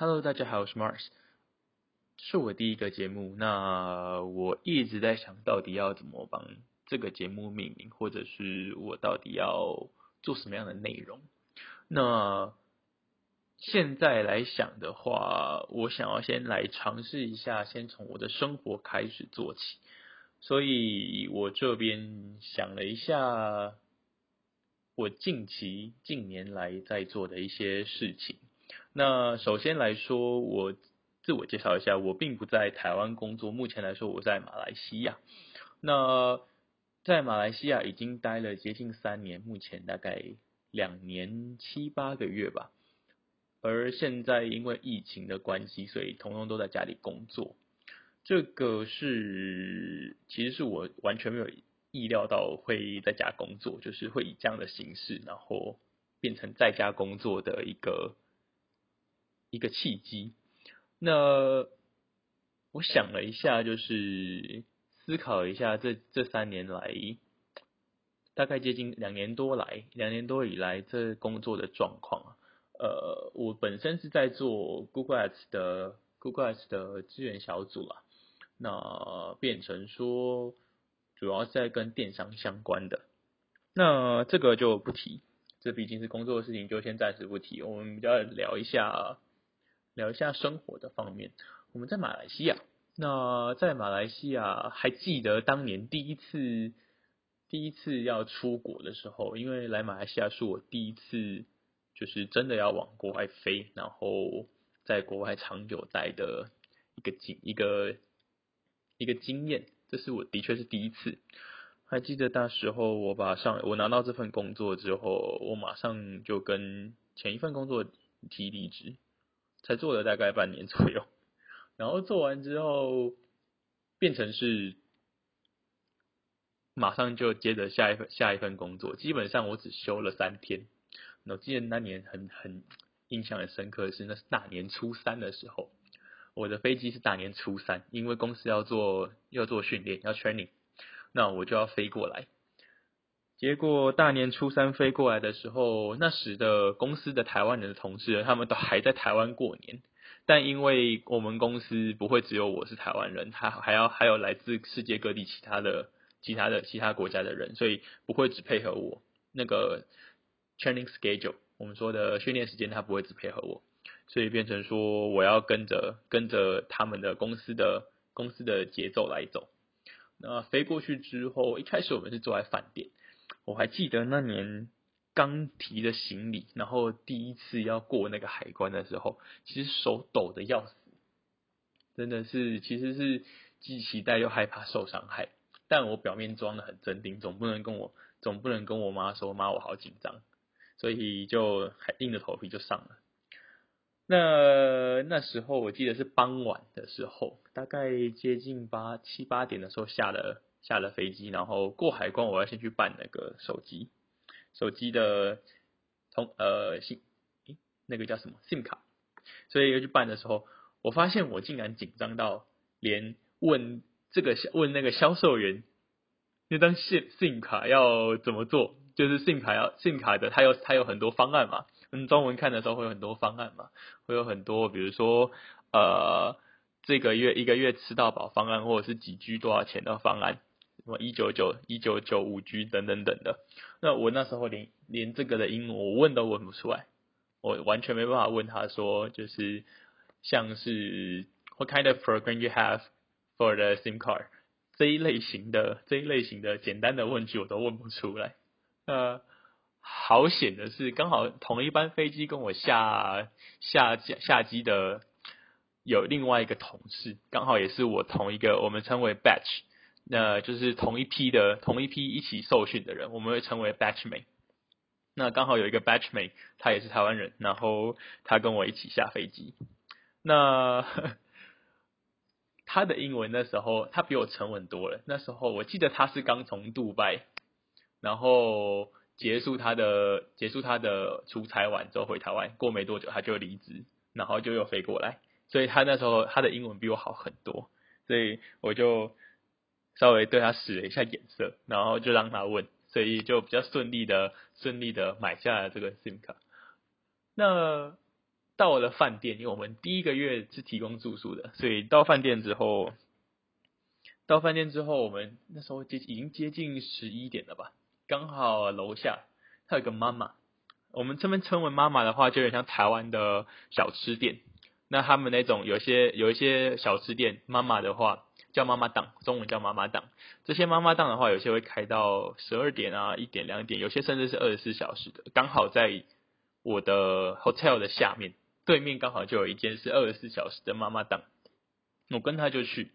Hello，大家好，我是 Mars，是我第一个节目。那我一直在想到底要怎么帮这个节目命名，或者是我到底要做什么样的内容。那现在来想的话，我想要先来尝试一下，先从我的生活开始做起。所以我这边想了一下，我近期近年来在做的一些事情。那首先来说，我自我介绍一下，我并不在台湾工作，目前来说我在马来西亚。那在马来西亚已经待了接近三年，目前大概两年七八个月吧。而现在因为疫情的关系，所以通通都在家里工作。这个是其实是我完全没有意料到会在家工作，就是会以这样的形式，然后变成在家工作的一个。一个契机。那我想了一下，就是思考一下这这三年来，大概接近两年多来，两年多以来这工作的状况。呃，我本身是在做 Google Ads 的 Google Ads 的资源小组啦，那变成说主要是在跟电商相关的。那这个就不提，这毕竟是工作的事情，就先暂时不提。我们比较聊一下。聊一下生活的方面。我们在马来西亚，那在马来西亚还记得当年第一次第一次要出国的时候，因为来马来西亚是我第一次就是真的要往国外飞，然后在国外长久待的一个经一个一个经验，这是我的确是第一次。还记得那时候我把上我拿到这份工作之后，我马上就跟前一份工作提离职。才做了大概半年左右，然后做完之后变成是马上就接着下一份下一份工作，基本上我只休了三天。我记得那年很很印象很深刻的是，那是大年初三的时候，我的飞机是大年初三，因为公司要做要做训练要 training，那我就要飞过来。结果大年初三飞过来的时候，那时的公司的台湾人的同事，他们都还在台湾过年。但因为我们公司不会只有我是台湾人，他还要还有来自世界各地其他的、其他的、其他国家的人，所以不会只配合我那个 training schedule，我们说的训练时间，他不会只配合我，所以变成说我要跟着跟着他们的公司的公司的节奏来走。那飞过去之后，一开始我们是坐在饭店。我还记得那年刚提的行李，然后第一次要过那个海关的时候，其实手抖的要死，真的是其实是既期待又害怕受伤害。但我表面装的很镇定，总不能跟我总不能跟我妈说妈我好紧张，所以就还硬着头皮就上了。那那时候我记得是傍晚的时候，大概接近八七八点的时候下了。下了飞机，然后过海关，我要先去办那个手机，手机的通呃信，那个叫什么 SIM 卡，所以要去办的时候，我发现我竟然紧张到连问这个问那个销售员，那张 SIM SIM 卡要怎么做，就是 SIM 卡要 SIM 卡的，它有它有很多方案嘛，嗯，中文看的时候会有很多方案嘛，会有很多，比如说呃这个月一个月吃到饱方案，或者是几 G 多少钱的方案。什么一九九一九九五 G 等等等的，那我那时候连连这个的英文我问都问不出来，我完全没办法问他说，就是像是 What kind of program you have for the SIM card 这一类型的这一类型的简单的问题我都问不出来。呃，好险的是，刚好同一班飞机跟我下下下机的有另外一个同事，刚好也是我同一个我们称为 batch。那就是同一批的同一批一起受训的人，我们会称为 batchmate。那刚好有一个 batchmate，他也是台湾人，然后他跟我一起下飞机。那他的英文那时候他比我沉稳多了。那时候我记得他是刚从杜拜，然后结束他的结束他的出差完之后回台湾，过没多久他就离职，然后就又飞过来。所以他那时候他的英文比我好很多，所以我就。稍微对他使了一下眼色，然后就让他问，所以就比较顺利的顺利的买下了这个 SIM 卡。那到了饭店，因为我们第一个月是提供住宿的，所以到饭店之后，到饭店之后，我们那时候接已经接近十一点了吧，刚好楼下他有个妈妈，我们这边称为妈妈的话，就有点像台湾的小吃店。那他们那种有些有一些小吃店，妈妈的话叫妈妈档，中文叫妈妈档。这些妈妈档的话，有些会开到十二点啊、一点、两点，有些甚至是二十四小时的。刚好在我的 hotel 的下面，对面刚好就有一间是二十四小时的妈妈档。我跟他就去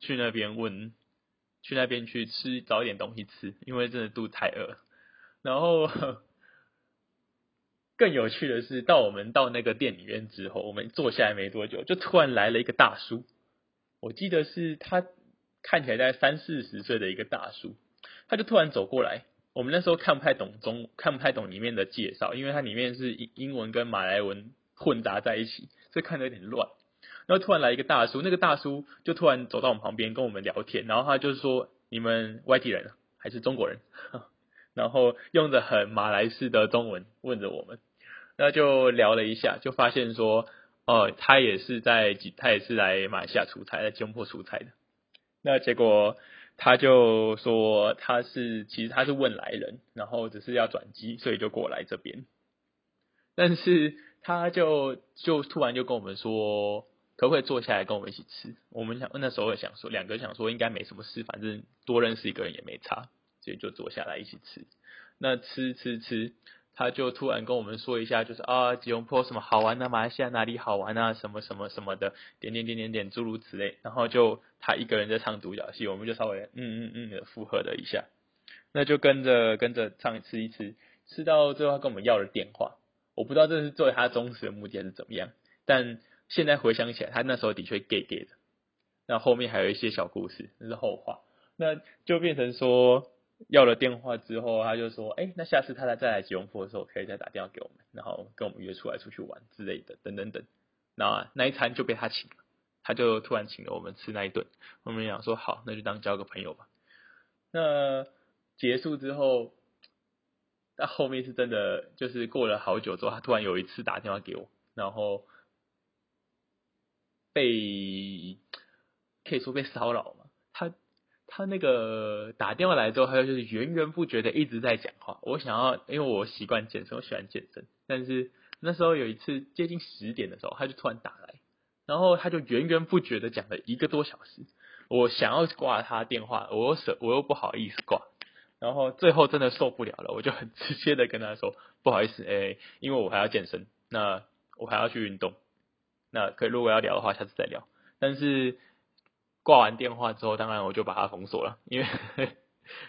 去那边问，去那边去吃找一点东西吃，因为真的肚太饿。然后。更有趣的是，到我们到那个店里面之后，我们坐下来没多久，就突然来了一个大叔。我记得是他看起来在三四十岁的一个大叔，他就突然走过来。我们那时候看不太懂中，看不太懂里面的介绍，因为它里面是英英文跟马来文混杂在一起，所以看得有点乱。然后突然来一个大叔，那个大叔就突然走到我们旁边跟我们聊天，然后他就说：“你们外地人还是中国人？” 然后用着很马来式的中文问着我们。那就聊了一下，就发现说，哦，他也是在，他也是来马来西亚出差，在吉隆坡出差的。那结果他就说他是，其实他是问来人，然后只是要转机，所以就过来这边。但是他就就突然就跟我们说，可不可以坐下来跟我们一起吃？我们想那时候也想说，两个想说应该没什么事，反正多认识一个人也没差，所以就坐下来一起吃。那吃吃吃。他就突然跟我们说一下，就是啊，吉隆坡什么好玩的，马来西亚哪里好玩啊，什么什么什么的，点点点点点诸如此类。然后就他一个人在唱独角戏，我们就稍微嗯嗯嗯的附和了一下。那就跟着跟着唱吃一吃，吃到最后他跟我们要了电话。我不知道这是作为他忠实的目的还是怎么样，但现在回想起来，他那时候的确 gay gay 的。那后面还有一些小故事，那是后话。那就变成说。要了电话之后，他就说：“哎，那下次他再再来吉隆坡的时候，可以再打电话给我们，然后跟我们约出来出去玩之类的，等等等。”那那一餐就被他请了，他就突然请了我们吃那一顿。我们想说好，那就当交个朋友吧。那结束之后，但后面是真的，就是过了好久之后，他突然有一次打电话给我，然后被可以说被骚扰嘛。他他那个打电话来之后，他就是源源不绝的一直在讲话。我想要，因为我习惯健身，我喜欢健身。但是那时候有一次接近十点的时候，他就突然打来，然后他就源源不绝的讲了一个多小时。我想要挂他电话，我又舍，我又不好意思挂。然后最后真的受不了了，我就很直接的跟他说：“不好意思，哎，因为我还要健身，那我还要去运动。那可如果要聊的话，下次再聊。但是。”挂完电话之后，当然我就把它封锁了，因为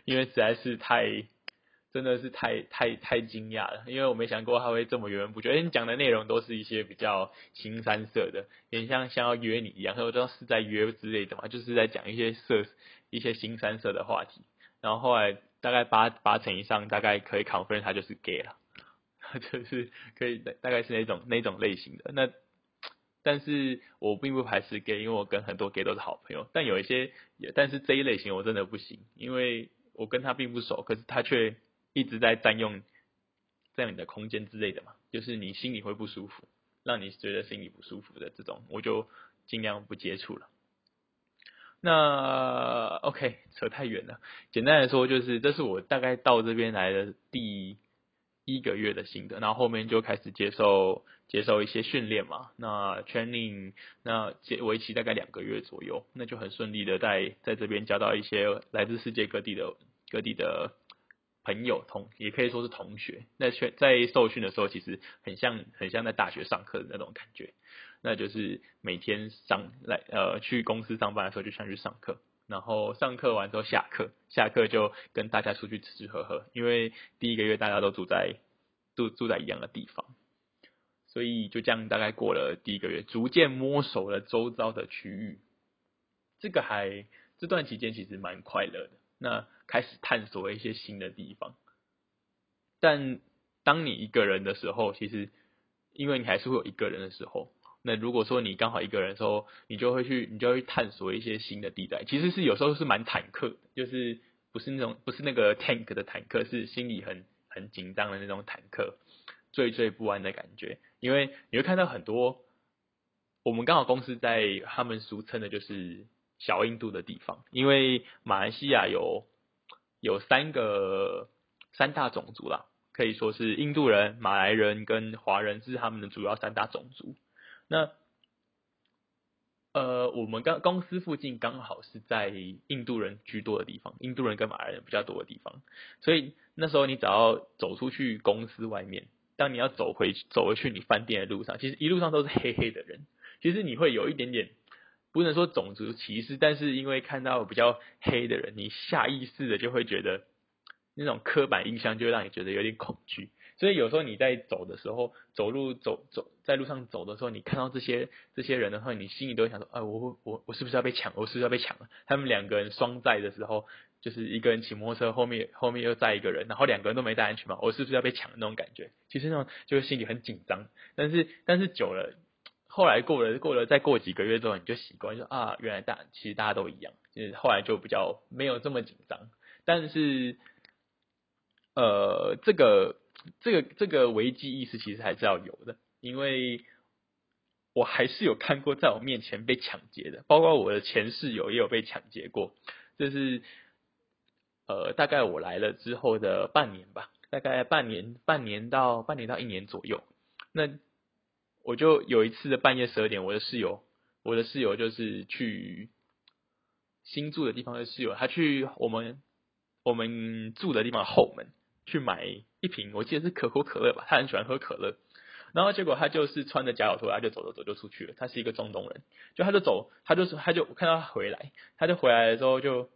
因为实在是太真的是太太太惊讶了，因为我没想过他会这么源源不绝。哎，你讲的内容都是一些比较新三色的，有点像像要约你一样，我知道是在约之类的嘛，就是在讲一些色一些新三色的话题。然后后来大概八八成以上，大概可以 confirm 他就是 gay 了，就是可以大概是那种那种类型的那。但是我并不排斥 gay，因为我跟很多 gay 都是好朋友。但有一些，但是这一类型我真的不行，因为我跟他并不熟，可是他却一直在占用占用你的空间之类的嘛，就是你心里会不舒服，让你觉得心里不舒服的这种，我就尽量不接触了。那 OK，扯太远了。简单来说，就是这是我大概到这边来的第一个月的心得，然后后面就开始接受。接受一些训练嘛，那 training 那为期大概两个月左右，那就很顺利的在在这边交到一些来自世界各地的各地的朋友同也可以说是同学。那在在受训的时候，其实很像很像在大学上课的那种感觉，那就是每天上来呃去公司上班的时候就想去上课，然后上课完之后下课，下课就跟大家出去吃吃喝喝，因为第一个月大家都住在住住在一样的地方。所以就这样，大概过了第一个月，逐渐摸熟了周遭的区域。这个还这段期间其实蛮快乐的。那开始探索一些新的地方。但当你一个人的时候，其实因为你还是会有一个人的时候。那如果说你刚好一个人的时候，你就会去，你就会探索一些新的地带。其实是有时候是蛮忐忑，就是不是那种不是那个 tank 的坦克，是心里很很紧张的那种坦克。惴惴不安的感觉，因为你会看到很多，我们刚好公司在他们俗称的就是小印度的地方，因为马来西亚有有三个三大种族啦，可以说是印度人、马来人跟华人是他们的主要三大种族。那呃，我们刚公司附近刚好是在印度人居多的地方，印度人跟马来人比较多的地方，所以那时候你只要走出去公司外面，当你要走回走回去你饭店的路上，其实一路上都是黑黑的人，其实你会有一点点不能说种族歧视，但是因为看到比较黑的人，你下意识的就会觉得那种刻板印象就会让你觉得有点恐惧。所以有时候你在走的时候，走路走走在路上走的时候，你看到这些这些人的话，你心里都会想说：，哎，我我我是不是要被抢？我是不是要被抢了？他们两个人双载的时候，就是一个人骑摩托车，后面后面又载一个人，然后两个人都没戴安全帽，我是不是要被抢那种感觉？其实那种就是心里很紧张。但是但是久了，后来过了过了再过几个月之后，你就习惯，说啊，原来大其实大家都一样，就是后来就比较没有这么紧张。但是呃，这个。这个这个危机意识其实还是要有的，因为我还是有看过在我面前被抢劫的，包括我的前室友也有被抢劫过。这是呃，大概我来了之后的半年吧，大概半年半年到半年到一年左右。那我就有一次的半夜十二点，我的室友，我的室友就是去新住的地方的室友，他去我们我们住的地方后门去买。一瓶，我记得是可口可乐吧，他很喜欢喝可乐，然后结果他就是穿着假脚拖，他就走走走就出去了。他是一个中东人，就他就走，他就他就看到他回来，他就回来的时候就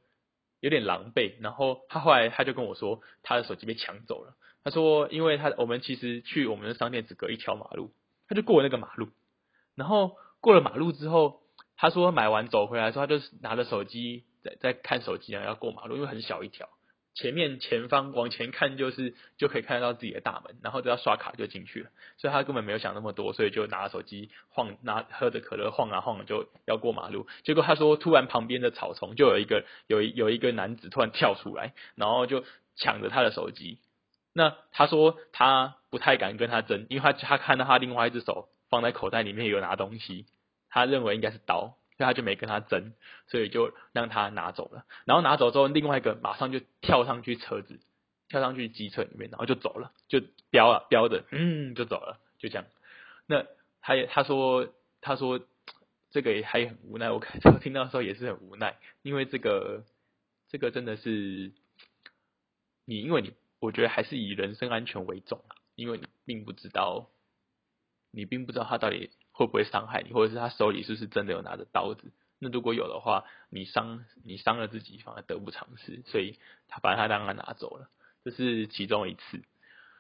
有点狼狈，然后他后来他就跟我说，他的手机被抢走了。他说，因为他我们其实去我们的商店只隔一条马路，他就过那个马路，然后过了马路之后，他说买完走回来的时候，他就拿着手机在在看手机啊，要过马路，因为很小一条。前面前方往前看就是就可以看得到自己的大门，然后只要刷卡就进去了，所以他根本没有想那么多，所以就拿手机晃，拿喝着可乐晃啊晃就要过马路。结果他说，突然旁边的草丛就有一个有有一个男子突然跳出来，然后就抢着他的手机。那他说他不太敢跟他争，因为他他看到他另外一只手放在口袋里面有拿东西，他认为应该是刀。他就没跟他争，所以就让他拿走了。然后拿走之后，另外一个马上就跳上去车子，跳上去机车里面，然后就走了，就飙了飙的，嗯，就走了，就这样。那他也他说他说这个也还很无奈，我我听到的时候也是很无奈，因为这个这个真的是你，因为你我觉得还是以人身安全为重啊，因为你并不知道，你并不知道他到底。会不会伤害你，或者是他手里是不是真的有拿着刀子？那如果有的话，你伤你伤了自己，反而得不偿失。所以他把他当然拿走了，这是其中一次。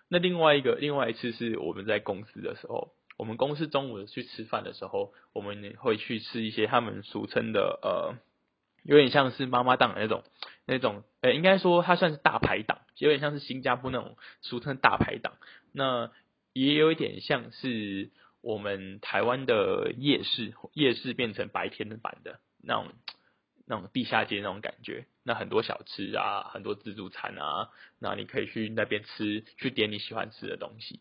那另外一个，另外一次是我们在公司的时候，我们公司中午去吃饭的时候，我们会去吃一些他们俗称的呃，有点像是妈妈档那种那种，呃，应该说它算是大排档，有点像是新加坡那种俗称大排档。那也有一点像是。我们台湾的夜市，夜市变成白天的版的那种，那种地下街那种感觉。那很多小吃啊，很多自助餐啊，那你可以去那边吃，去点你喜欢吃的东西。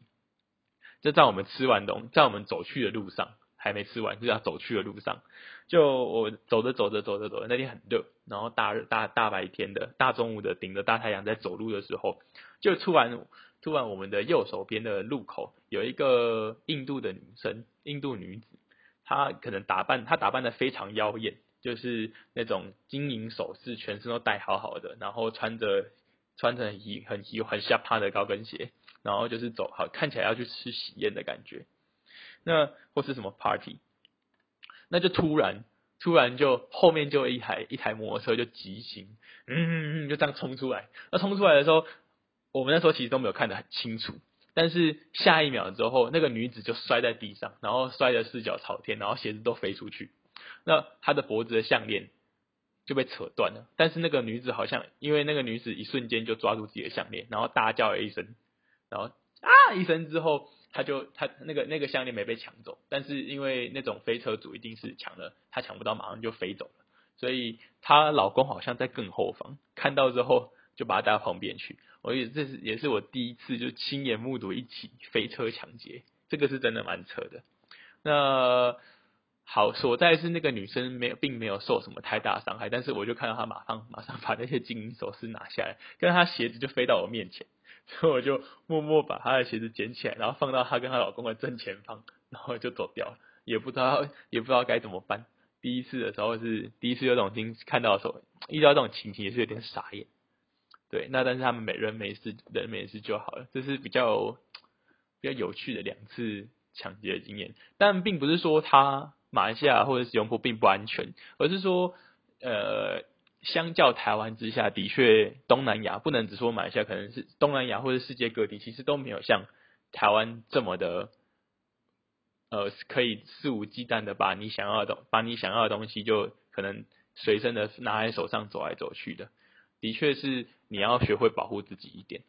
就在我们吃完东，在我们走去的路上，还没吃完，就要走去的路上，就我走着走着走着走着，那天很热，然后大热大大白天的大中午的，顶着大太阳在走路的时候，就突然。突然，我们的右手边的路口有一个印度的女生，印度女子，她可能打扮，她打扮的非常妖艳，就是那种金银首饰，全身都戴好好的，然后穿着穿着很很很下趴的高跟鞋，然后就是走好，看起来要去吃喜宴的感觉，那或是什么 party，那就突然突然就后面就一台一台摩托车就急行，嗯，就这样冲出来，那冲出来的时候。我们那时候其实都没有看得很清楚，但是下一秒之后，那个女子就摔在地上，然后摔得四脚朝天，然后鞋子都飞出去。那她的脖子的项链就被扯断了，但是那个女子好像因为那个女子一瞬间就抓住自己的项链，然后大叫了一声，然后啊一声之后，她就她那个那个项链没被抢走，但是因为那种飞车主一定是抢了，她抢不到，马上就飞走了。所以她老公好像在更后方看到之后。就把他带到旁边去。我也这是也是我第一次就亲眼目睹一起飞车抢劫，这个是真的蛮扯的。那好，所在是那个女生没有，并没有受什么太大伤害，但是我就看到她马上马上把那些金银首饰拿下来，跟她鞋子就飞到我面前，所以我就默默把她的鞋子捡起来，然后放到她跟她老公的正前方，然后就走掉了，也不知道也不知道该怎么办。第一次的时候是第一次有这种经看到的时候，遇到这种情形也是有点傻眼。对，那但是他们每人没事，人没事就好了，这是比较比较有趣的两次抢劫的经验。但并不是说他马来西亚或者是永波并不安全，而是说呃，相较台湾之下，的确东南亚不能只说马来西亚，可能是东南亚或者世界各地，其实都没有像台湾这么的。呃，可以肆无忌惮的把你想要的，把你想要的东西就可能随身的拿在手上走来走去的，的确是你要学会保护自己一点。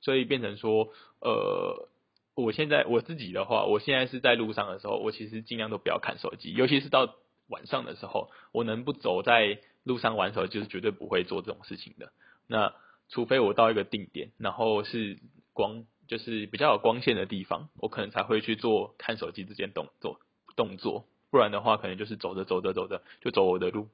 所以变成说，呃，我现在我自己的话，我现在是在路上的时候，我其实尽量都不要看手机，尤其是到晚上的时候，我能不走在路上玩手机，就是绝对不会做这种事情的。那除非我到一个定点，然后是光。就是比较有光线的地方，我可能才会去做看手机这件动作动作，不然的话，可能就是走着走着走着就走我的路。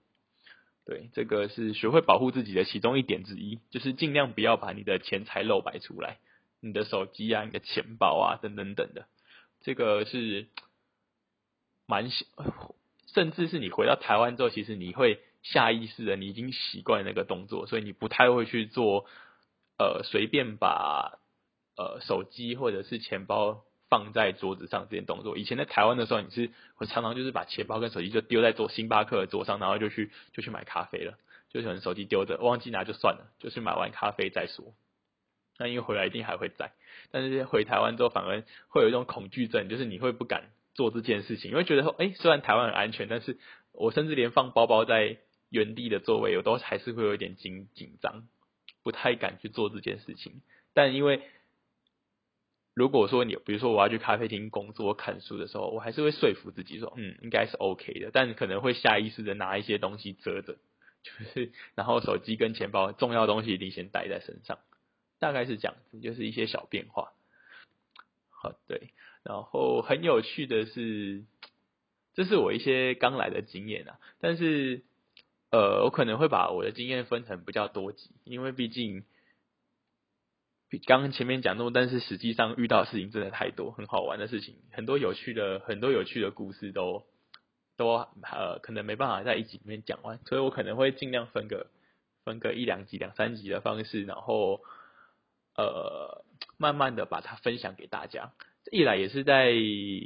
对，这个是学会保护自己的其中一点之一，就是尽量不要把你的钱财露白出来，你的手机啊、你的钱包啊等等等的，这个是蛮，甚至是你回到台湾之后，其实你会下意识的，你已经习惯那个动作，所以你不太会去做，呃，随便把。呃，手机或者是钱包放在桌子上这件动作，以前在台湾的时候，你是会常常就是把钱包跟手机就丢在桌星巴克的桌上，然后就去就去买咖啡了，就可能手机丢着忘记拿就算了，就去买完咖啡再说。那因为回来一定还会在，但是回台湾之后反而会有一种恐惧症，就是你会不敢做这件事情，因为觉得说，哎，虽然台湾很安全，但是我甚至连放包包在原地的座位，我都还是会有一点紧紧张，不太敢去做这件事情。但因为如果说你，比如说我要去咖啡厅工作看书的时候，我还是会说服自己说，嗯，应该是 OK 的，但可能会下意识的拿一些东西遮着，就是然后手机跟钱包重要东西一定先带在身上，大概是这样子，就是一些小变化。好，对，然后很有趣的是，这是我一些刚来的经验啊，但是呃，我可能会把我的经验分成比较多集，因为毕竟。刚刚前面讲那么，但是实际上遇到的事情真的太多，很好玩的事情，很多有趣的很多有趣的故事都都呃可能没办法在一集里面讲完，所以我可能会尽量分个分个一两集、两三集的方式，然后呃慢慢的把它分享给大家。一来也是在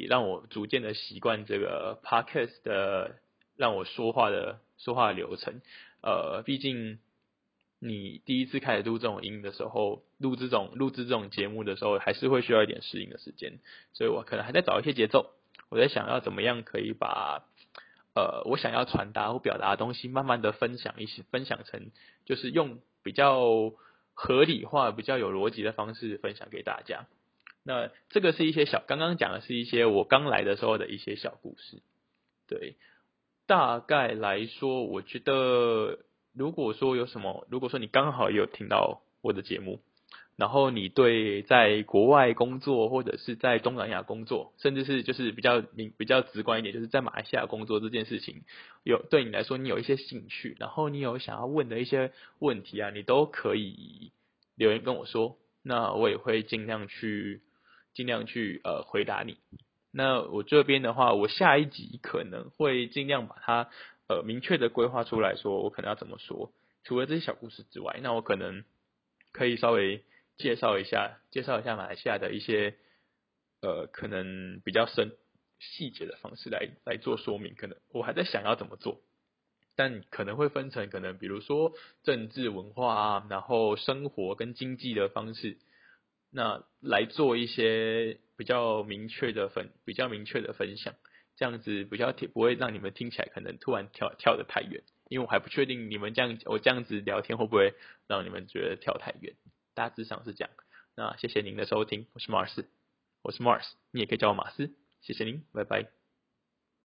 让我逐渐的习惯这个 podcast 的让我说话的说话流程，呃，毕竟。你第一次开始录这种音的时候，录这种录制这种节目的时候，还是会需要一点适应的时间，所以我可能还在找一些节奏。我在想要怎么样可以把呃我想要传达或表达的东西，慢慢的分享一些，分享成就是用比较合理化、比较有逻辑的方式分享给大家。那这个是一些小，刚刚讲的是一些我刚来的时候的一些小故事。对，大概来说，我觉得。如果说有什么，如果说你刚好有听到我的节目，然后你对在国外工作或者是在东南亚工作，甚至是就是比较明比较直观一点，就是在马来西亚工作这件事情，有对你来说你有一些兴趣，然后你有想要问的一些问题啊，你都可以留言跟我说，那我也会尽量去尽量去呃回答你。那我这边的话，我下一集可能会尽量把它。呃，明确的规划出来说，我可能要怎么说？除了这些小故事之外，那我可能可以稍微介绍一下，介绍一下马来西亚的一些呃，可能比较深细节的方式来来做说明。可能我还在想要怎么做，但可能会分成可能比如说政治文化啊，然后生活跟经济的方式，那来做一些比较明确的分，比较明确的分享。这样子比较听不会让你们听起来可能突然跳跳得太远，因为我还不确定你们这样我这样子聊天会不会让你们觉得跳太远。大致上是这样。那谢谢您的收听，我是马尔斯，我是 Mars，你也可以叫我马斯。谢谢您，拜拜。